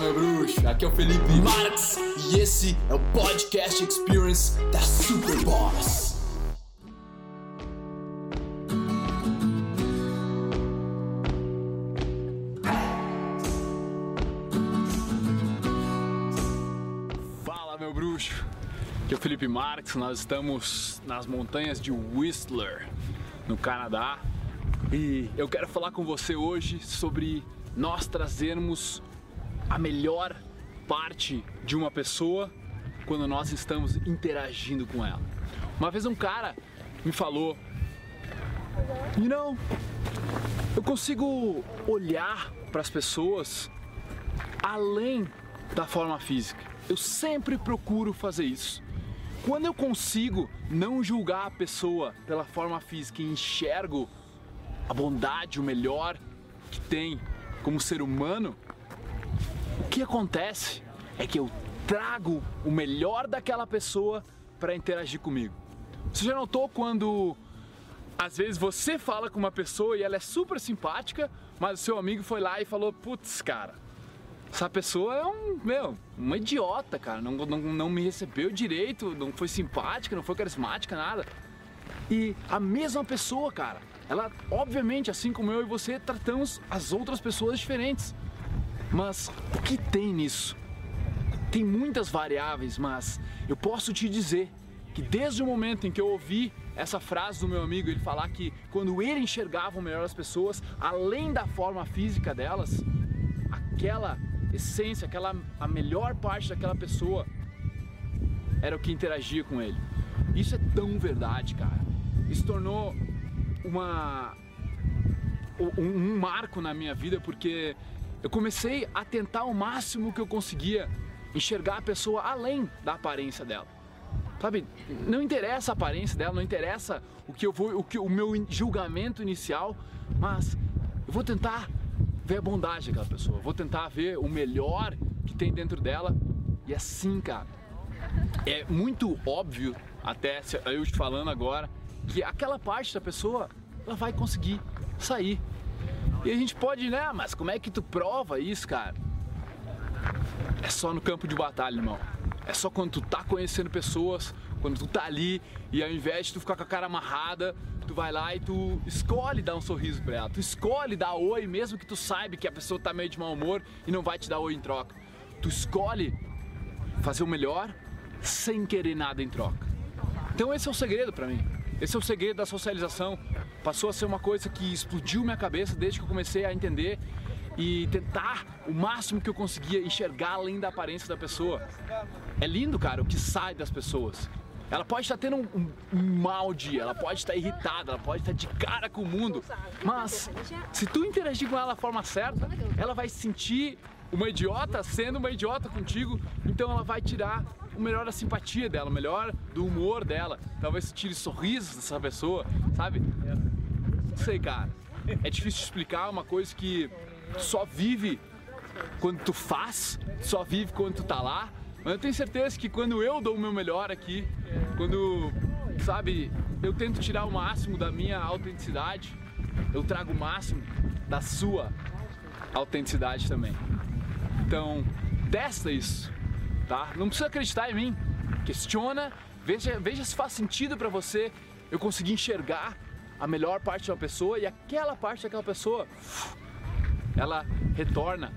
meu bruxo, aqui é o Felipe Marx e esse é o Podcast Experience da Super Boss. Fala, meu bruxo. Aqui é o Felipe Marx, nós estamos nas montanhas de Whistler, no Canadá, e eu quero falar com você hoje sobre nós trazermos a melhor parte de uma pessoa quando nós estamos interagindo com ela. Uma vez um cara me falou, you know, eu consigo olhar para as pessoas além da forma física. Eu sempre procuro fazer isso. Quando eu consigo não julgar a pessoa pela forma física e enxergo a bondade, o melhor que tem como ser humano, o que acontece é que eu trago o melhor daquela pessoa para interagir comigo. Você já notou quando às vezes você fala com uma pessoa e ela é super simpática, mas o seu amigo foi lá e falou: Putz, cara, essa pessoa é um, meu, uma idiota, cara. Não, não, não me recebeu direito, não foi simpática, não foi carismática, nada. E a mesma pessoa, cara, ela, obviamente, assim como eu e você, tratamos as outras pessoas diferentes. Mas o que tem nisso? Tem muitas variáveis, mas eu posso te dizer que desde o momento em que eu ouvi essa frase do meu amigo, ele falar que quando ele enxergava melhor das pessoas, além da forma física delas, aquela essência, aquela a melhor parte daquela pessoa era o que interagia com ele. Isso é tão verdade, cara. Isso tornou uma um, um marco na minha vida porque eu comecei a tentar o máximo que eu conseguia enxergar a pessoa além da aparência dela. Sabe, não interessa a aparência dela, não interessa o que eu vou, o que o meu julgamento inicial, mas eu vou tentar ver a bondade daquela pessoa, vou tentar ver o melhor que tem dentro dela. E assim, cara, é muito óbvio, até eu te falando agora, que aquela parte da pessoa ela vai conseguir sair. E a gente pode, né? Mas como é que tu prova isso, cara? É só no campo de batalha, irmão. É só quando tu tá conhecendo pessoas, quando tu tá ali e ao invés de tu ficar com a cara amarrada, tu vai lá e tu escolhe dar um sorriso pra ela. Tu escolhe dar oi, mesmo que tu saiba que a pessoa tá meio de mau humor e não vai te dar oi em troca. Tu escolhe fazer o melhor sem querer nada em troca. Então esse é o segredo para mim. Esse é o segredo da socialização. Passou a ser uma coisa que explodiu minha cabeça desde que eu comecei a entender e tentar o máximo que eu conseguia enxergar além da aparência da pessoa. É lindo, cara, o que sai das pessoas. Ela pode estar tendo um, um, um mau dia, ela pode estar irritada, ela pode estar de cara com o mundo, mas se tu interagir com ela da forma certa, ela vai se sentir uma idiota sendo uma idiota contigo, então ela vai tirar o melhor da simpatia dela, melhor do humor dela. Talvez tire sorrisos dessa pessoa, sabe? Não sei, cara. É difícil explicar uma coisa que só vive quando tu faz, só vive quando tu tá lá. Mas eu tenho certeza que quando eu dou o meu melhor aqui, quando, sabe, eu tento tirar o máximo da minha autenticidade, eu trago o máximo da sua autenticidade também. Então, testa isso, tá? Não precisa acreditar em mim. Questiona, veja, veja se faz sentido para você eu conseguir enxergar a melhor parte de uma pessoa e aquela parte daquela pessoa ela retorna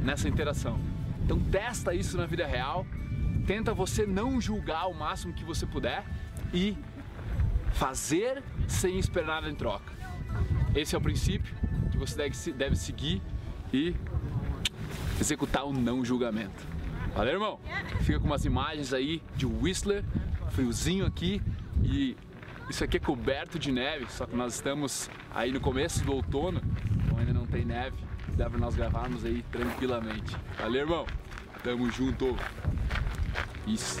nessa interação. Então testa isso na vida real, tenta você não julgar o máximo que você puder e fazer sem esperar nada em troca. Esse é o princípio que você deve, deve seguir e executar o não julgamento. Valeu, irmão? Fica com umas imagens aí de Whistler, friozinho aqui e isso aqui é coberto de neve, só que nós estamos aí no começo do outono, então ainda não tem neve, dá pra nós gravarmos aí tranquilamente. Valeu, irmão? Tamo junto! Isso!